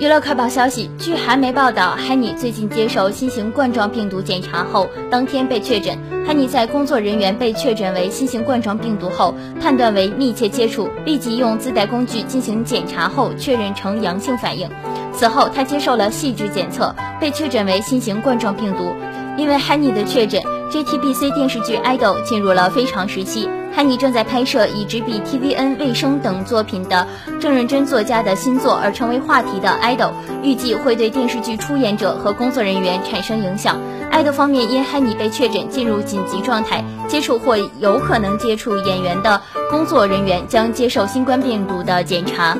娱乐快报消息，据韩媒报道，Henny 最近接受新型冠状病毒检查后，当天被确诊。Henny 在工作人员被确诊为新型冠状病毒后，判断为密切接触，立即用自带工具进行检查后，确认呈阳性反应。此后，他接受了细致检测，被确诊为新型冠状病毒。因为 Henny 的确诊，JTBC 电视剧《idol》进入了非常时期。汉尼正在拍摄以执笔 TVN、卫生等作品的郑认真作家的新作而成为话题的《idol》，预计会对电视剧出演者和工作人员产生影响。idol 方面因汉尼被确诊进入紧急状态，接触或有可能接触演员的工作人员将接受新冠病毒的检查。